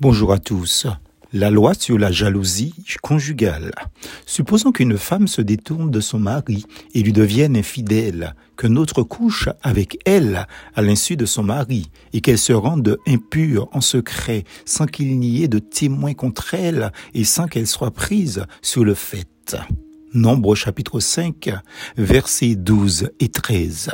Bonjour à tous. La loi sur la jalousie conjugale. Supposons qu'une femme se détourne de son mari et lui devienne infidèle, que notre couche avec elle à l'insu de son mari et qu'elle se rende impure en secret sans qu'il n'y ait de témoins contre elle et sans qu'elle soit prise sur le fait. Nombre chapitre 5, versets 12 et 13.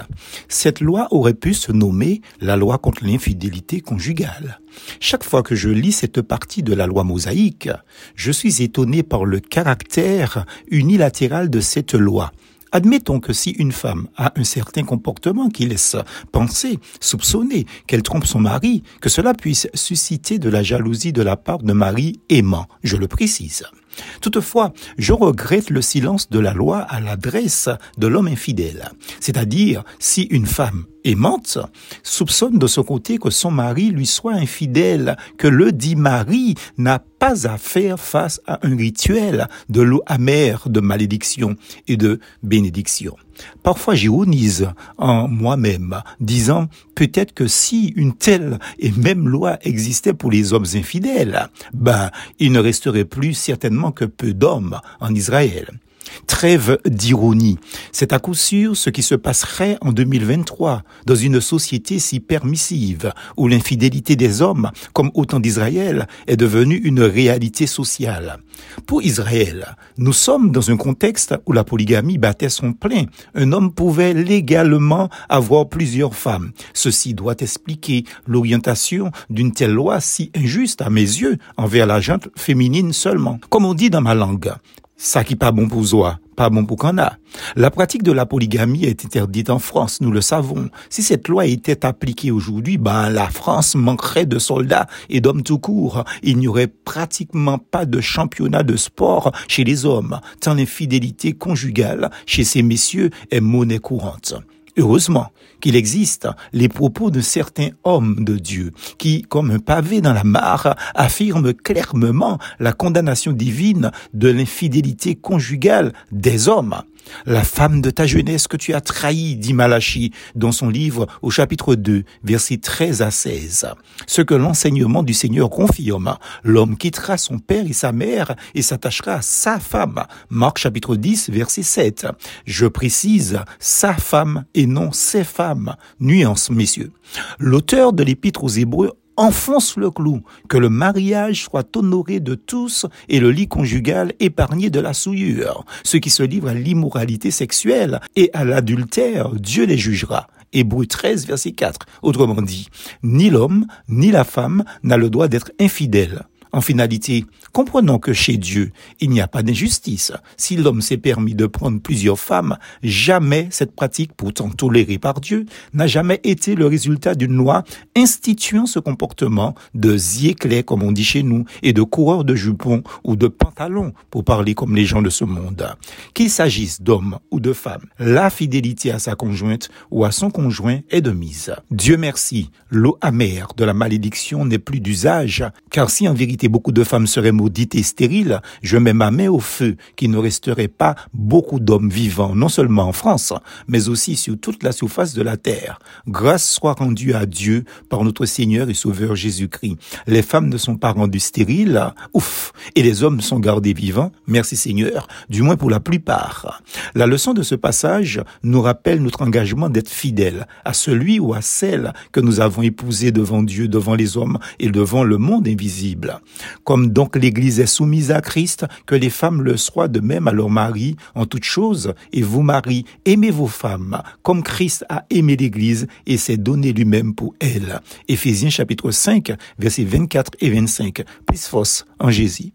Cette loi aurait pu se nommer la loi contre l'infidélité conjugale. Chaque fois que je lis cette partie de la loi mosaïque, je suis étonné par le caractère unilatéral de cette loi. Admettons que si une femme a un certain comportement qui laisse penser, soupçonner qu'elle trompe son mari, que cela puisse susciter de la jalousie de la part d'un mari aimant, je le précise. Toutefois, je regrette le silence de la loi à l'adresse de l'homme infidèle. C'est-à-dire, si une femme aimante soupçonne de son côté que son mari lui soit infidèle, que le dit mari n'a pas à faire face à un rituel de l'eau amère de malédiction et de bénédiction. Parfois j'ironise en moi-même, disant peut-être que si une telle et même loi existait pour les hommes infidèles, ben, il ne resterait plus certainement que peu d'hommes en Israël. Trêve d'ironie. C'est à coup sûr ce qui se passerait en 2023 dans une société si permissive où l'infidélité des hommes, comme au temps d'Israël, est devenue une réalité sociale. Pour Israël, nous sommes dans un contexte où la polygamie battait son plein. Un homme pouvait légalement avoir plusieurs femmes. Ceci doit expliquer l'orientation d'une telle loi si injuste à mes yeux envers la gente féminine seulement. Comme on dit dans ma langue, ça qui pas bon pour soi, pas bon pour qu'on a. La pratique de la polygamie est interdite en France, nous le savons. Si cette loi était appliquée aujourd'hui, ben, la France manquerait de soldats et d'hommes tout court. Il n'y aurait pratiquement pas de championnat de sport chez les hommes, tant l'infidélité conjugale chez ces messieurs est monnaie courante. Heureusement qu'il existe les propos de certains hommes de Dieu qui, comme un pavé dans la mare, affirment clairement la condamnation divine de l'infidélité conjugale des hommes. La femme de ta jeunesse que tu as trahie, dit Malachi dans son livre au chapitre 2, versets 13 à 16. Ce que l'enseignement du Seigneur confirme, l'homme quittera son père et sa mère et s'attachera à sa femme. Marc chapitre 10, verset 7. Je précise sa femme et non ses femmes. Nuance, messieurs. L'auteur de l'épître aux Hébreux enfonce le clou, que le mariage soit honoré de tous et le lit conjugal épargné de la souillure. Ceux qui se livrent à l'immoralité sexuelle et à l'adultère, Dieu les jugera. Hébreu 13, verset 4. Autrement dit, ni l'homme, ni la femme n'a le droit d'être infidèle. En finalité, comprenons que chez Dieu, il n'y a pas d'injustice. Si l'homme s'est permis de prendre plusieurs femmes, jamais cette pratique, pourtant tolérée par Dieu, n'a jamais été le résultat d'une loi instituant ce comportement de ziéclés, comme on dit chez nous, et de coureurs de jupons ou de pantalons, pour parler comme les gens de ce monde. Qu'il s'agisse d'hommes ou de femmes, la fidélité à sa conjointe ou à son conjoint est de mise. Dieu merci, l'eau amère de la malédiction n'est plus d'usage, car si en vérité beaucoup de femmes seraient maudites et stériles, je mets ma main au feu qu'il ne resterait pas beaucoup d'hommes vivants, non seulement en France, mais aussi sur toute la surface de la terre. Grâce soit rendue à Dieu par notre Seigneur et Sauveur Jésus-Christ. Les femmes ne sont pas rendues stériles, ouf, et les hommes sont gardés vivants, merci Seigneur, du moins pour la plupart. La leçon de ce passage nous rappelle notre engagement d'être fidèles à celui ou à celle que nous avons épousé devant Dieu, devant les hommes et devant le monde invisible. Comme donc l'Église est soumise à Christ, que les femmes le soient de même à leur mari en toutes choses. Et vous, maris, aimez vos femmes, comme Christ a aimé l'Église et s'est donné lui-même pour elle. Éphésiens chapitre 5, versets 24 et 25. Plus force en Jésus.